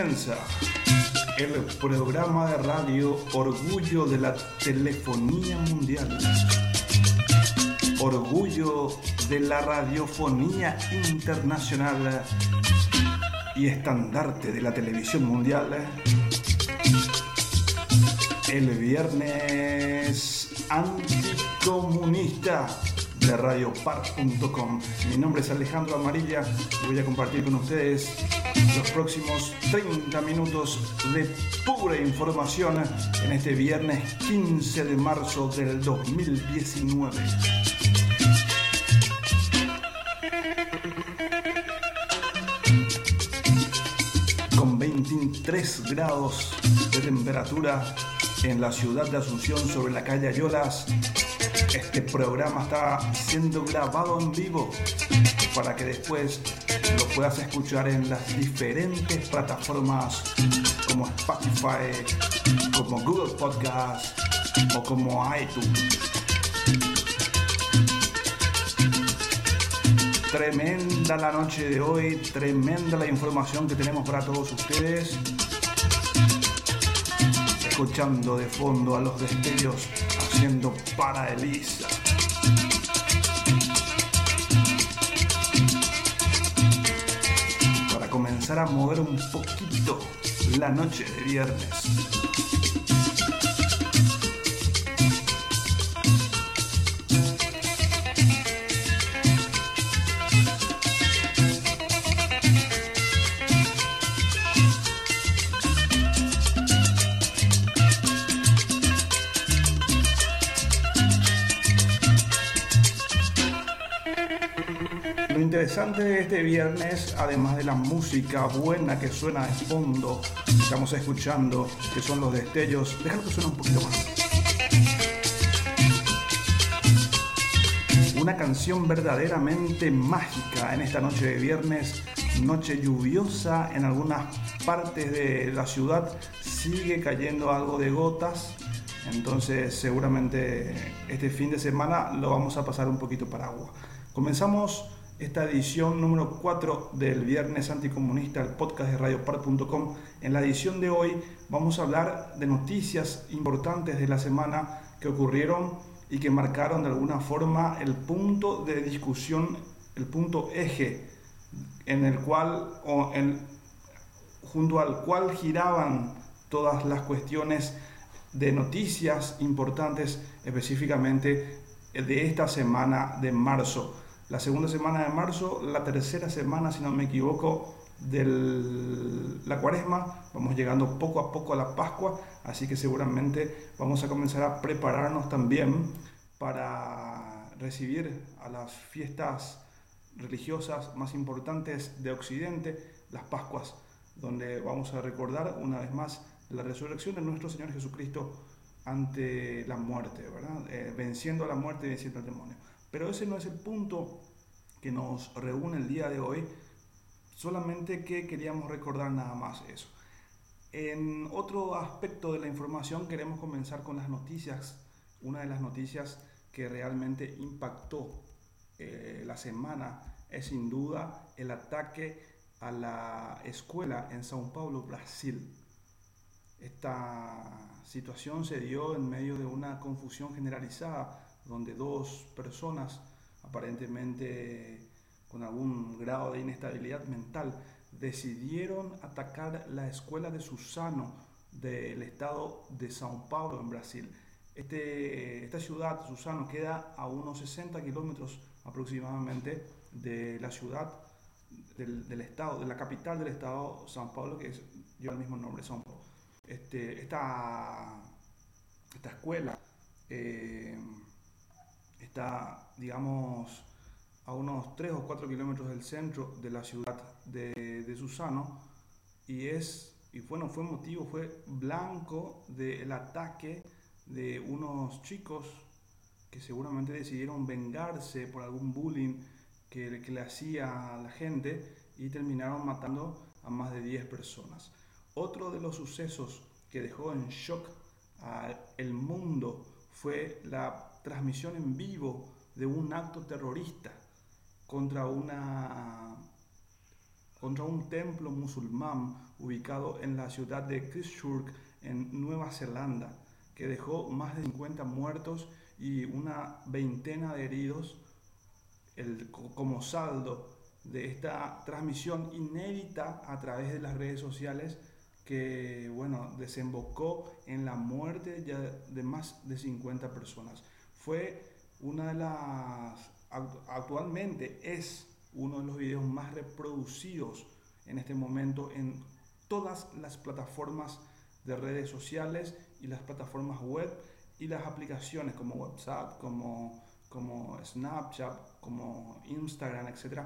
comienza el programa de radio Orgullo de la Telefonía Mundial. Orgullo de la Radiofonía Internacional y estandarte de la televisión mundial. El viernes anticomunista de radiopar.com. Mi nombre es Alejandro Amarilla y voy a compartir con ustedes los próximos 30 minutos de pura información en este viernes 15 de marzo del 2019. Con 23 grados de temperatura en la ciudad de Asunción sobre la calle Ayolas, este programa está siendo grabado en vivo para que después lo puedas escuchar en las diferentes plataformas como Spotify, como Google Podcast o como iTunes. Tremenda la noche de hoy, tremenda la información que tenemos para todos ustedes. Escuchando de fondo a los destellos para Elisa. Para comenzar a mover un poquito la noche de viernes. Interesante de este viernes, además de la música buena que suena de fondo, estamos escuchando, que son los destellos, déjalo que suene un poquito más. Una canción verdaderamente mágica en esta noche de viernes, noche lluviosa en algunas partes de la ciudad, sigue cayendo algo de gotas, entonces seguramente este fin de semana lo vamos a pasar un poquito para agua. Comenzamos esta edición número 4 del Viernes Anticomunista, el podcast de radiopar.com. En la edición de hoy vamos a hablar de noticias importantes de la semana que ocurrieron y que marcaron de alguna forma el punto de discusión, el punto eje en el cual o en, junto al cual giraban todas las cuestiones de noticias importantes específicamente de esta semana de marzo la segunda semana de marzo, la tercera semana, si no me equivoco, de la cuaresma, vamos llegando poco a poco a la Pascua, así que seguramente vamos a comenzar a prepararnos también para recibir a las fiestas religiosas más importantes de Occidente, las Pascuas, donde vamos a recordar una vez más la resurrección de nuestro Señor Jesucristo ante la muerte, ¿verdad? Eh, venciendo a la muerte y venciendo al demonio. Pero ese no es el punto que nos reúne el día de hoy, solamente que queríamos recordar nada más eso. En otro aspecto de la información queremos comenzar con las noticias. Una de las noticias que realmente impactó eh, la semana es sin duda el ataque a la escuela en Sao Paulo, Brasil. Esta situación se dio en medio de una confusión generalizada donde dos personas aparentemente con algún grado de inestabilidad mental decidieron atacar la escuela de Susano del estado de São Paulo en Brasil. Este, esta ciudad, Susano, queda a unos 60 kilómetros aproximadamente de la ciudad del, estado, de la capital del estado São Paulo, que lleva el mismo nombre, São Paulo. Este, esta, esta escuela eh, está, digamos, a unos 3 o 4 kilómetros del centro de la ciudad de, Susano y es, y bueno, fue motivo, fue blanco del ataque de unos chicos que seguramente decidieron vengarse por algún bullying que, que le hacía a la gente y terminaron matando a más de 10 personas. Otro de los sucesos que dejó en shock al mundo fue la transmisión en vivo de un acto terrorista contra una contra un templo musulmán ubicado en la ciudad de Christchurch, en Nueva Zelanda, que dejó más de 50 muertos y una veintena de heridos el, como saldo de esta transmisión inédita a través de las redes sociales que bueno, desembocó en la muerte ya de más de 50 personas. Fue una de las, actualmente es uno de los videos más reproducidos en este momento en todas las plataformas de redes sociales y las plataformas web y las aplicaciones como WhatsApp, como, como Snapchat, como Instagram, etc.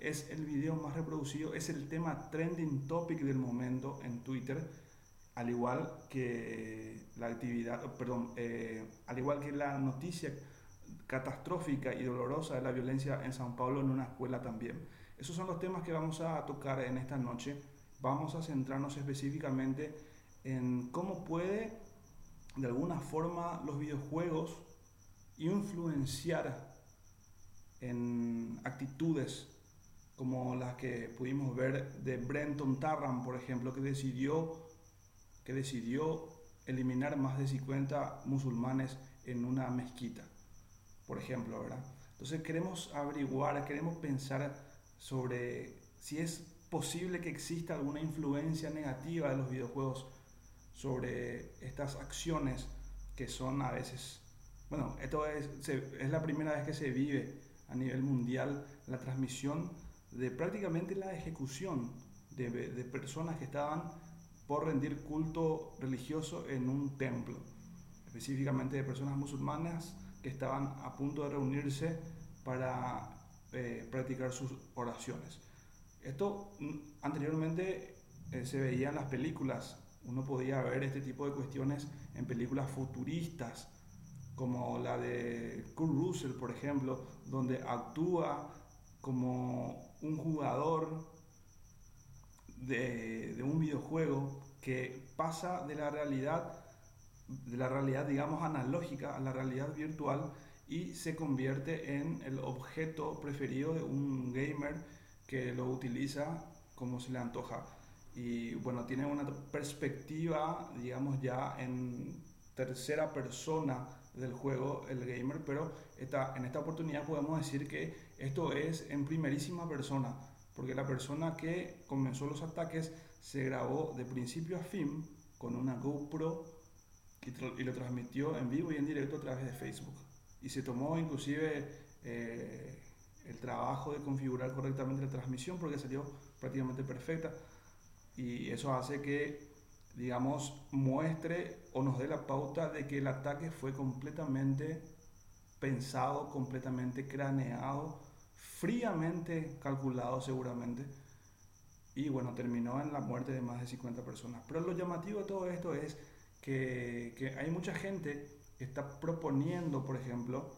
Es el video más reproducido, es el tema trending topic del momento en Twitter, al igual que la actividad, perdón, eh, al igual que la noticia catastrófica y dolorosa de la violencia en San Paulo en una escuela también. Esos son los temas que vamos a tocar en esta noche. Vamos a centrarnos específicamente en cómo puede de alguna forma los videojuegos influenciar en actitudes como las que pudimos ver de Brenton Tarrant, por ejemplo, que decidió, que decidió eliminar más de 50 musulmanes en una mezquita por ejemplo, ¿verdad? Entonces queremos averiguar, queremos pensar sobre si es posible que exista alguna influencia negativa de los videojuegos sobre estas acciones que son a veces, bueno, esto es, es la primera vez que se vive a nivel mundial la transmisión de prácticamente la ejecución de, de personas que estaban por rendir culto religioso en un templo, específicamente de personas musulmanas que estaban a punto de reunirse para eh, practicar sus oraciones. Esto mm, anteriormente eh, se veía en las películas, uno podía ver este tipo de cuestiones en películas futuristas, como la de Kurt Russell, por ejemplo, donde actúa como un jugador de, de un videojuego que pasa de la realidad de la realidad, digamos, analógica a la realidad virtual y se convierte en el objeto preferido de un gamer que lo utiliza como se le antoja. Y bueno, tiene una perspectiva, digamos, ya en tercera persona del juego el gamer, pero esta, en esta oportunidad podemos decir que esto es en primerísima persona, porque la persona que comenzó los ataques se grabó de principio a fin con una GoPro y, lo transmitió en vivo y en directo a través de Facebook. Y se tomó inclusive eh, el trabajo de configurar correctamente la transmisión porque salió prácticamente perfecta. Y eso hace que, digamos, muestre o nos dé la pauta de que el ataque fue completamente pensado, completamente craneado, fríamente calculado seguramente. Y bueno, terminó en la muerte de más de 50 personas. Pero lo llamativo de todo esto es que, hay mucha gente que está proponiendo, por ejemplo,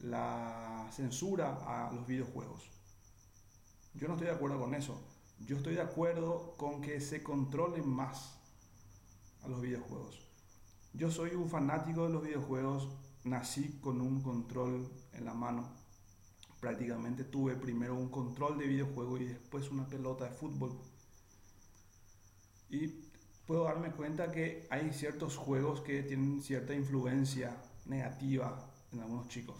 la censura a los videojuegos. Yo no estoy de acuerdo con eso. Yo estoy de acuerdo con que se controlen más a los videojuegos. Yo soy un fanático de los videojuegos, nací con un control en la mano. Prácticamente tuve primero un control de videojuego y después una pelota de fútbol. Y puedo darme cuenta que hay ciertos juegos que tienen cierta influencia negativa en algunos chicos.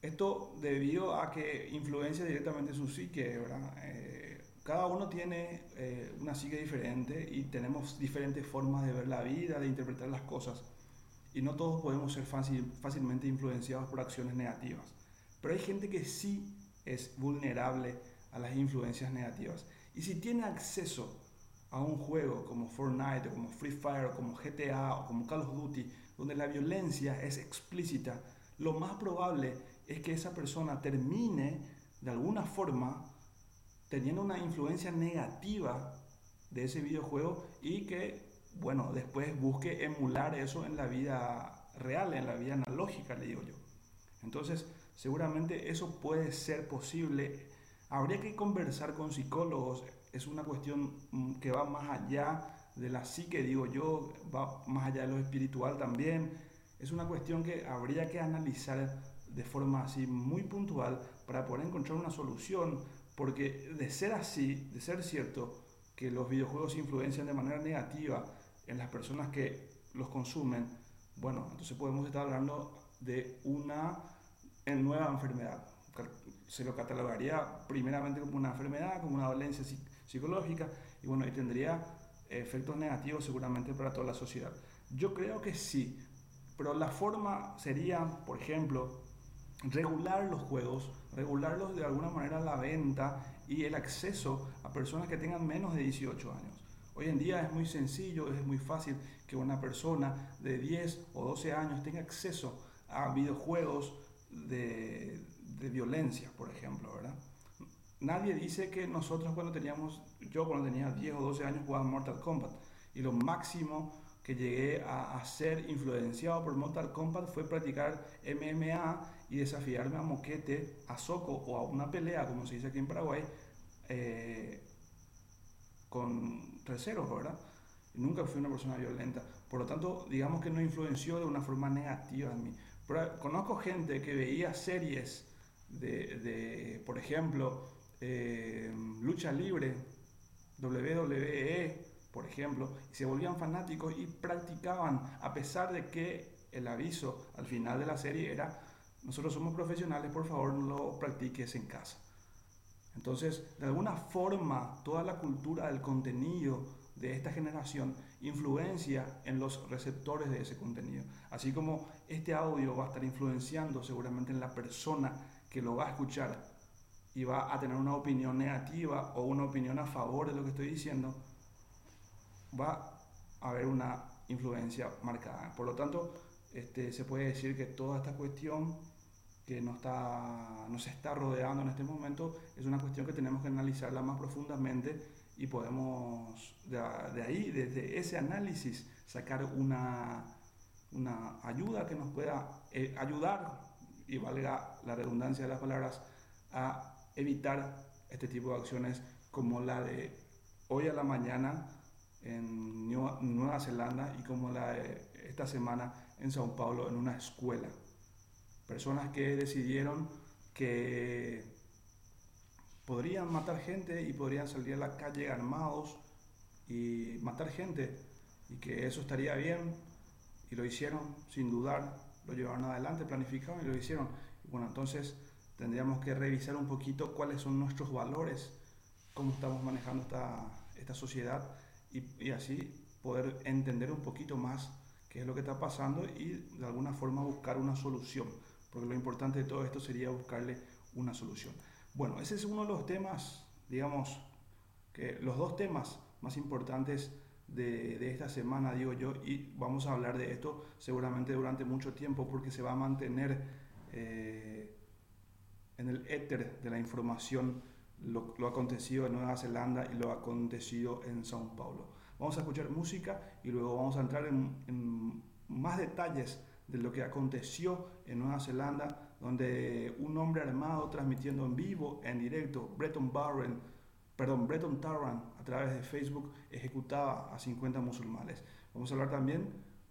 Esto debido a que influencia directamente su psique. Eh, cada uno tiene eh, una psique diferente y tenemos diferentes formas de ver la vida, de interpretar las cosas. Y no todos podemos ser fácil, fácilmente influenciados por acciones negativas. Pero hay gente que sí es vulnerable a las influencias negativas. Y si tiene acceso a un juego como Fortnite o como Free Fire o como GTA o como Call of Duty, donde la violencia es explícita, lo más probable es que esa persona termine de alguna forma teniendo una influencia negativa de ese videojuego y que, bueno, después busque emular eso en la vida real, en la vida analógica, le digo yo. Entonces, seguramente eso puede ser posible Habría que conversar con psicólogos, es una cuestión mm, que va más allá de la psique, digo yo, va más allá de lo espiritual también. Es una cuestión que habría que analizar de forma así muy puntual para poder encontrar una solución, porque de ser así, de ser cierto que los videojuegos influencian de manera negativa en las personas que los consumen, bueno, entonces podemos estar hablando de una nueva enfermedad. Se lo catalogaría primeramente como una enfermedad, como una dolencia psicológica, y bueno, y tendría efectos negativos seguramente para toda la sociedad. Yo creo que sí, pero la forma sería, por ejemplo, regular los juegos, regularlos de alguna manera la venta y el acceso a personas que tengan menos de 18 años. Hoy en día es muy sencillo, es muy fácil que una persona de 10 o 12 años tenga acceso a videojuegos de, de violencia, por ejemplo, ¿verdad? Nadie dice que nosotros cuando teníamos, yo cuando tenía 10 o 12 años jugaba Mortal Kombat y lo máximo que llegué a, ser influenciado por Mortal Kombat fue practicar MMA y desafiarme a moquete, a soco o a una pelea, como se dice aquí en Paraguay, eh, con terceros, ¿verdad? Nunca fui una persona violenta. Por lo tanto, digamos que no influenció de una forma negativa en mí. Conozco gente que veía series de, de por ejemplo, eh, lucha libre, WWE, por ejemplo, y se volvían fanáticos y practicaban, a pesar de que el aviso al final de la serie era, nosotros somos profesionales, por favor no lo practiques en casa. Entonces, de alguna forma, toda la cultura del contenido de esta generación influencia en los receptores de ese contenido. Así como este audio va a estar influenciando seguramente en la persona que lo va a escuchar y va a tener una opinión negativa o una opinión a favor de lo que estoy diciendo, va a haber una influencia marcada. Por lo tanto, este, se puede decir que toda esta cuestión que nos, está, nos está rodeando en este momento es una cuestión que tenemos que analizarla más profundamente y podemos de, ahí, desde ese análisis, sacar una, una ayuda que nos pueda eh, ayudar, y valga la redundancia de las palabras, a evitar este tipo de acciones como la de hoy a la mañana en Nueva Zelanda y como la de esta semana en Sao Paulo en una escuela. Personas que decidieron que podrían matar gente y podrían salir a la calle armados y matar gente y que eso estaría bien y lo hicieron sin dudar, lo llevaron adelante, planificaron y lo hicieron. bueno, entonces tendríamos que revisar un poquito cuáles son nuestros valores, cómo estamos manejando esta, esta sociedad y, así poder entender un poquito más qué es lo que está pasando y de alguna forma buscar una solución, porque lo importante de todo esto sería buscarle una solución. Bueno, ese es uno de los temas, digamos, que los dos temas más importantes de, de, esta semana, digo yo, y vamos a hablar de esto seguramente durante mucho tiempo porque se va a mantener eh, en el éter de la información lo, acontecido en Nueva Zelanda y lo acontecido en Sao Paulo. Vamos a escuchar música y luego vamos a entrar en, en más detalles de lo que aconteció en Nueva Zelanda, donde un hombre armado transmitiendo en vivo, en directo, Breton Barren, perdón, Breton Tarrant, a través de Facebook, ejecutaba a 50 musulmanes. Vamos a hablar también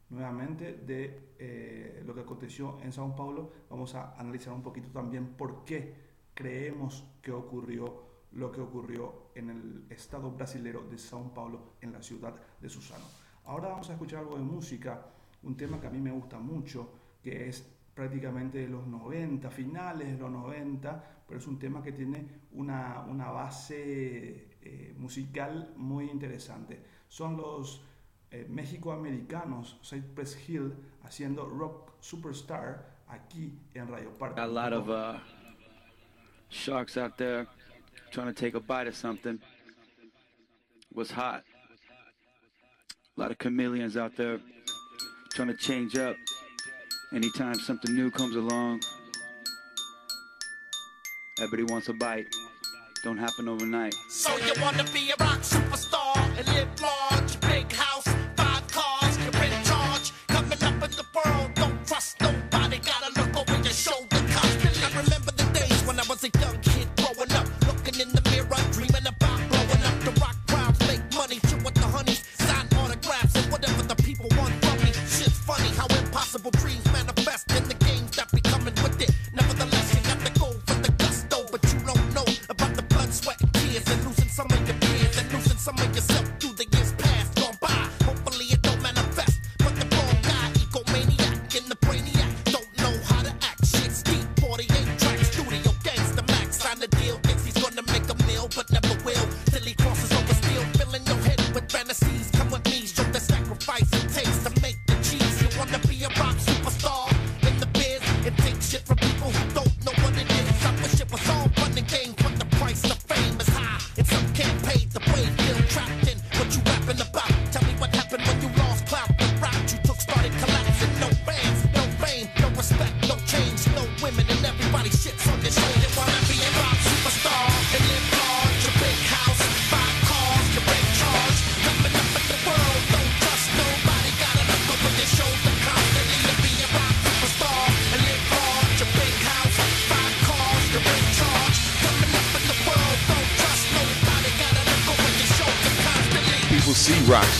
nuevamente de eh, lo que aconteció en Sao Paulo. Vamos a analizar un poquito también por qué creemos que ocurrió lo que ocurrió en el estado brasilero de Sao Paulo, en la ciudad de Susano. Ahora vamos a escuchar algo de música, un tema que a mí me gusta mucho, que es prácticamente de los 90, finales de los 90, pero es un tema que tiene una, una base eh, musical muy interesante. Son los eh, México-americanos, Cypress Hill, haciendo Rock Superstar aquí en Radio Parque. A lot of uh, sharks out there trying to take a bite of something. Was hot. A lot of chameleons out there trying to change up anytime something new comes along. Everybody wants a bite. Don't happen overnight. So you wanna be a rock superstar and live large,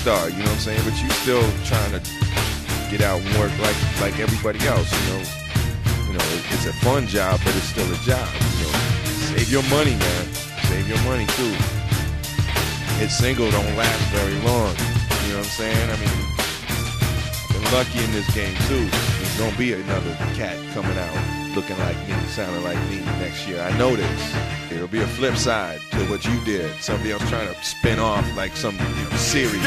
star, you know what I'm saying? But you still trying to get out and work like like everybody else, you know. You know, it- it's a fun job, but it's still a job. You know, save your money, man. Save your money too. Hit single don't last very long. You know what I'm saying? I mean, been lucky in this game too. Gonna be another cat coming out looking like me, sounding like me next year. I know this. It'll be a flip side to what you did. Somebody else trying to spin off like some you know, series.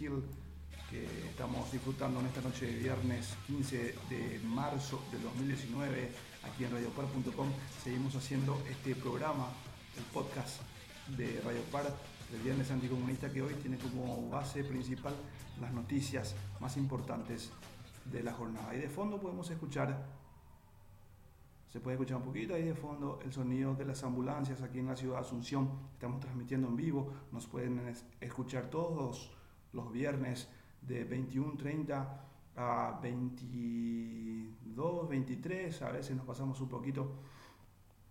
Hill que estamos disfrutando en esta noche de viernes 15 de marzo del 2019 aquí en radiopar.com seguimos haciendo este programa el podcast de Radio Par del viernes anticomunista que hoy tiene como base principal las noticias más importantes de la jornada y de fondo podemos escuchar se puede escuchar un poquito ahí de fondo el sonido de las ambulancias aquí en la ciudad de Asunción. Estamos transmitiendo en vivo. Nos pueden es- escuchar todos los viernes de 21.30 a 22, 23. A veces nos pasamos un poquito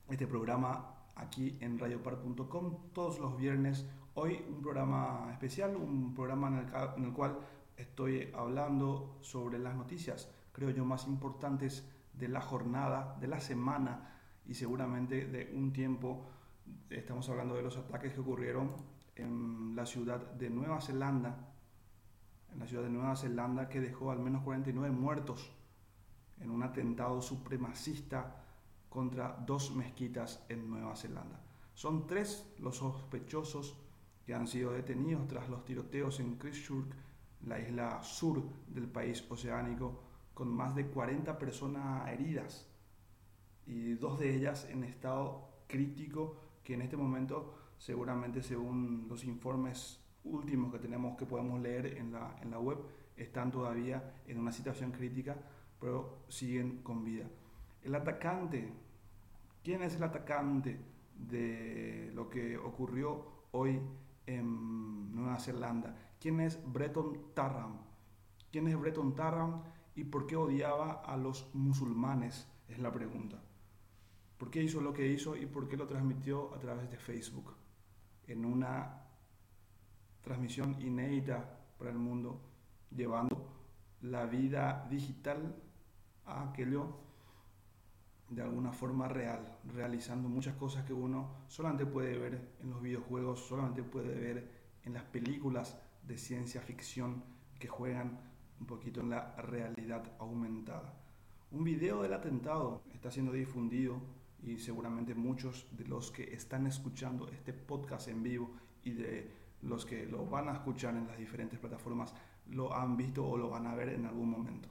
este programa aquí en radiopar.com todos los viernes. Hoy un programa especial, un programa en el, cual estoy hablando sobre las noticias, creo yo, más importantes de la jornada, de la semana y seguramente de un tiempo. Estamos hablando de los ataques que ocurrieron en la ciudad de Nueva Zelanda, en la ciudad de Nueva Zelanda que dejó al menos 49 muertos en un atentado supremacista contra dos mezquitas en Nueva Zelanda. Son tres los sospechosos que han sido detenidos tras los tiroteos en Christchurch, la isla sur del país oceánico, con más de 40 personas heridas y dos de ellas en estado crítico que en este momento seguramente según los informes últimos que tenemos que podemos leer en la, en la web están todavía en una situación crítica pero siguen con vida. El atacante, ¿quién es el atacante de lo que ocurrió hoy en Nueva Zelanda? ¿Quién es Breton Tarrant? ¿Quién es Breton Tarrant y por qué odiaba a los musulmanes? Es la pregunta. ¿Por qué hizo lo que hizo y por qué lo transmitió a través de Facebook? En una transmisión inédita para el mundo, llevando la vida digital a aquello de alguna forma real, realizando muchas cosas que uno solamente puede ver en los videojuegos, solamente puede ver en las películas de ciencia ficción que juegan un poquito en la realidad aumentada. Un video del atentado está siendo difundido y seguramente muchos de los que están escuchando este podcast en vivo y de los que lo van a escuchar en las diferentes plataformas lo han visto o lo van a ver en algún momento.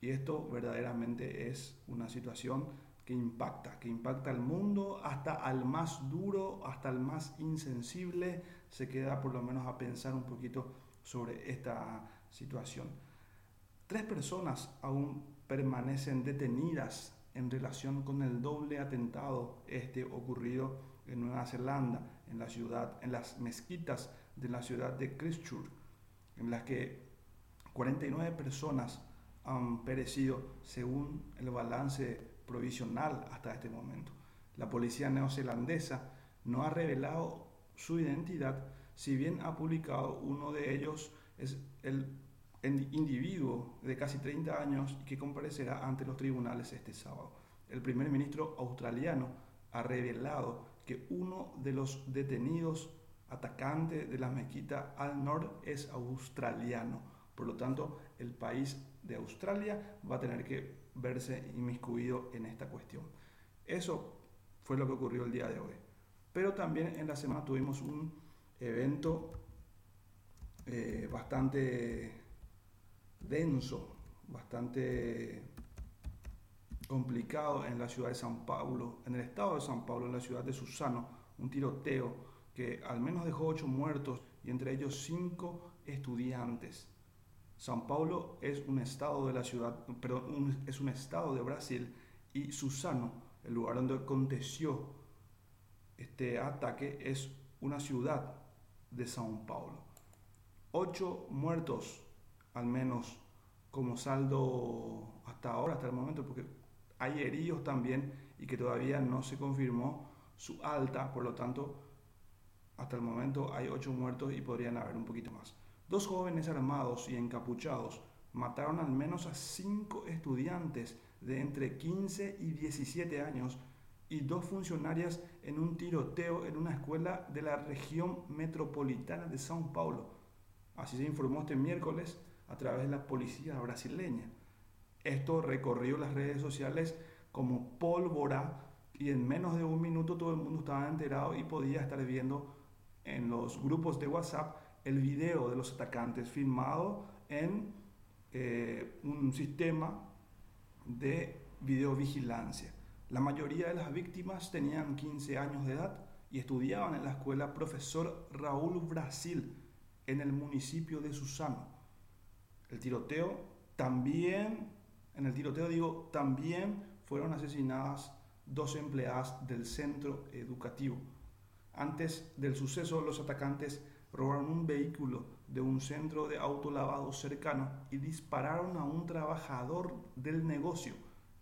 Y esto verdaderamente es una situación que impacta, que impacta al mundo, hasta al más duro, hasta al más insensible, se queda por lo menos a pensar un poquito sobre esta situación. Tres personas aún permanecen detenidas en relación con el doble atentado este ocurrido en Nueva Zelanda, en la ciudad, en las mezquitas de la ciudad de Christchurch, en las que 49 personas han perecido según el balance provisional hasta este momento. La policía neozelandesa no ha revelado su identidad, si bien ha publicado uno de ellos es el individuo de casi 30 años que comparecerá ante los tribunales este sábado. El primer ministro australiano ha revelado que uno de los detenidos atacantes de la mezquita al norte es australiano. Por lo tanto, el país de Australia va a tener que verse inmiscuido en esta cuestión. Eso fue lo que ocurrió el día de hoy. pero también en la semana tuvimos un evento eh, bastante denso, bastante complicado en la ciudad de San Paulo, en el estado de San Paulo, en la ciudad de Susano, un tiroteo que al menos dejó ocho muertos y entre ellos cinco estudiantes. San Paulo es un estado de la ciudad, perdón, es un estado de Brasil y Susano, el lugar donde aconteció este ataque, es una ciudad de San Paulo. Ocho muertos, al menos como saldo hasta ahora, hasta el momento, porque hay heridos también y que todavía no se confirmó su alta, por lo tanto, hasta el momento hay ocho muertos y podrían haber un poquito más. Dos jóvenes armados y encapuchados mataron al menos a cinco estudiantes de entre 15 y 17 años y dos funcionarias en un tiroteo en una escuela de la región metropolitana de São Paulo. Así se informó este miércoles a través de la policía brasileña. Esto recorrió las redes sociales como pólvora y en menos de un minuto todo el mundo estaba enterado y podía estar viendo en los grupos de WhatsApp el video de los atacantes filmado en eh, un sistema de videovigilancia. La mayoría de las víctimas tenían 15 años de edad y estudiaban en la escuela Profesor Raúl Brasil en el municipio de Susano. El tiroteo también en el tiroteo, digo, también fueron asesinadas dos empleadas del centro educativo. Antes del suceso, los atacantes robaron un vehículo de un centro de autolavado cercano y dispararon a un trabajador del negocio.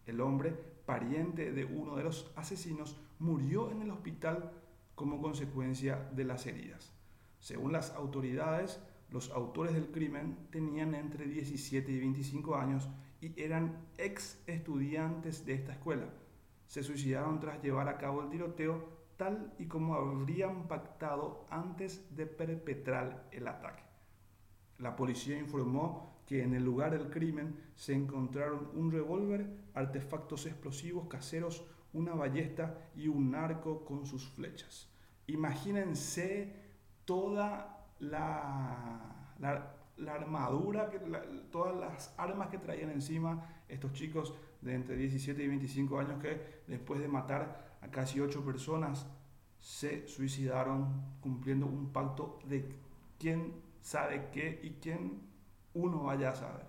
El hombre, pariente de uno de los asesinos, murió en el hospital como consecuencia de las heridas. Según las autoridades, los autores del crimen tenían entre 17 y 25 años y eran ex estudiantes de esta escuela. Se suicidaron tras llevar a cabo el tiroteo tal y como habrían pactado antes de perpetrar el ataque. La policía informó que en el lugar del crimen se encontraron un revólver, artefactos explosivos caseros, una ballesta y un arco con sus flechas. Imagínense toda la, la armadura, todas las armas que traían encima estos chicos de entre 17 y 25 años que después de matar a casi 8 personas se suicidaron cumpliendo un pacto de quién sabe qué y quién uno vaya a saber.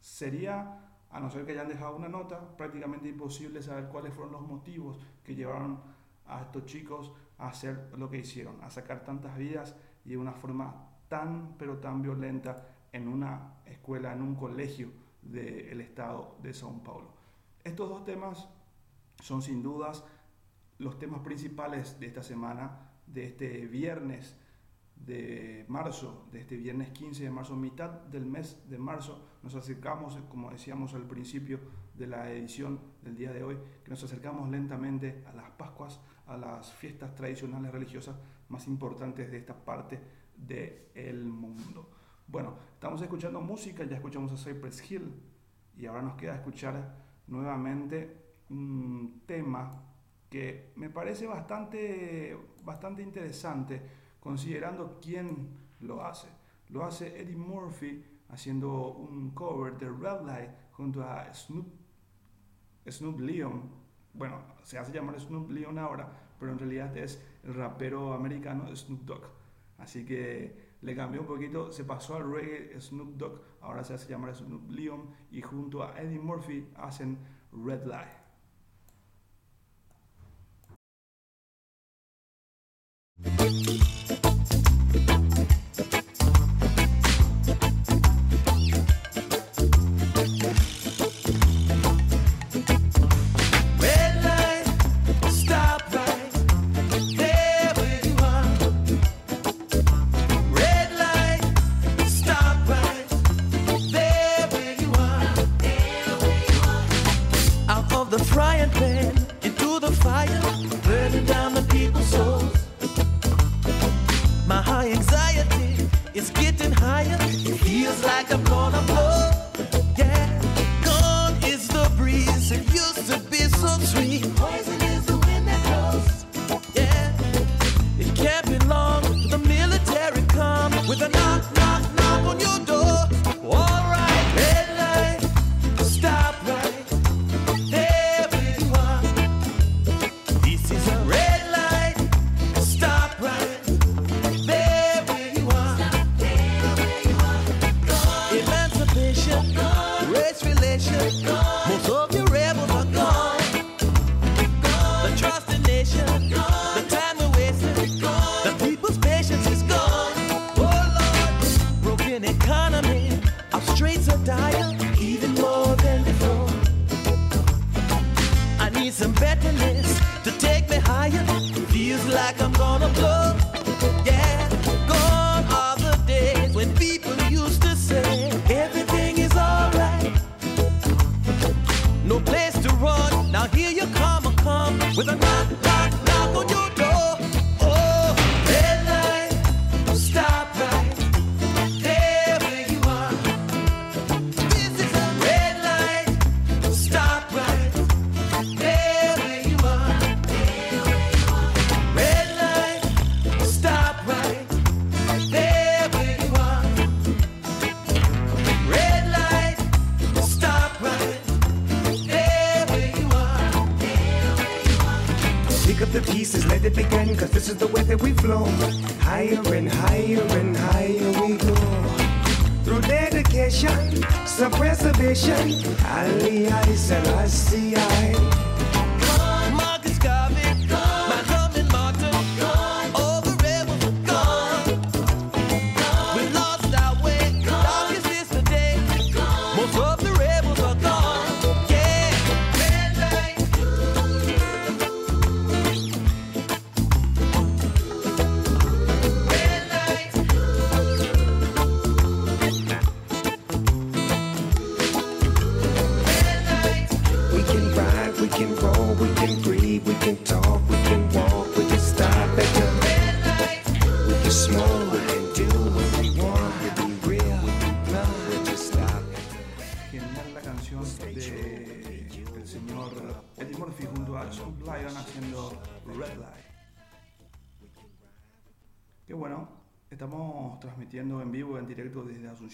Sería, a no ser que hayan dejado una nota, prácticamente imposible saber cuáles fueron los motivos que llevaron a estos chicos a hacer lo que hicieron, a sacar tantas vidas y de una forma tan, pero tan violenta en una escuela, en un colegio del estado de São Paulo. Estos dos temas son sin dudas los temas principales de esta semana, de este viernes de marzo, de este viernes 15 de marzo, mitad del mes de marzo, nos acercamos, como decíamos al principio de la edición del día de hoy, que nos acercamos lentamente a las Pascuas, a las fiestas tradicionales religiosas más importantes de esta parte del mundo. Bueno, estamos escuchando música, ya escuchamos a Cypress Hill y ahora nos queda escuchar nuevamente un tema que me parece bastante, bastante interesante considerando quién lo hace. Lo hace Eddie Murphy haciendo un cover de Red Light junto a Snoop, Snoop Leon. Bueno, se hace llamar Snoop Leon ahora, pero en realidad es el rapero americano Snoop Dogg. Así que le cambió un poquito, se pasó al reggae Snoop Dogg, ahora se hace llamar Snoop Leon y junto a Eddie Murphy hacen Red Light.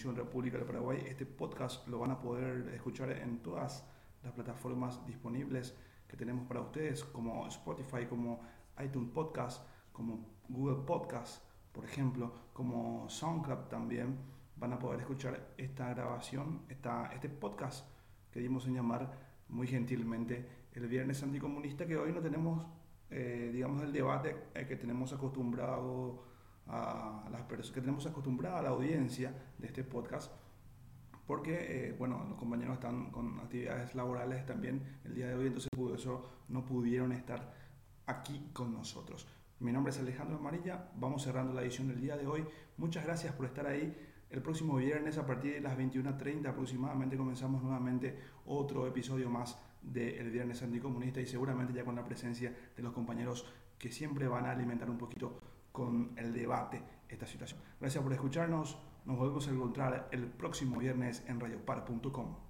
República del Paraguay. Este podcast lo van a poder escuchar en todas las plataformas disponibles que tenemos para ustedes, como Spotify, como iTunes Podcast, como Google Podcast, por ejemplo, como SoundCloud también. Van a poder escuchar esta grabación, esta, este podcast que dimos en llamar muy gentilmente el Viernes Anticomunista, que hoy no tenemos, eh, digamos, el debate eh, que tenemos acostumbrado a las personas, que tenemos acostumbrada a la audiencia de este podcast, porque, eh, bueno, los compañeros están con actividades laborales también el día de hoy, entonces por eso no pudieron estar aquí con nosotros. Mi nombre es Alejandro Amarilla, vamos cerrando la edición del día de hoy. Muchas gracias por estar ahí. El próximo viernes a partir de las 21.30 aproximadamente comenzamos nuevamente otro episodio más de El Viernes Anticomunista y seguramente ya con la presencia de los compañeros que siempre van a alimentar un poquito con el debate esta situación. Gracias por escucharnos, nos volvemos a encontrar el próximo viernes en radiopar.com.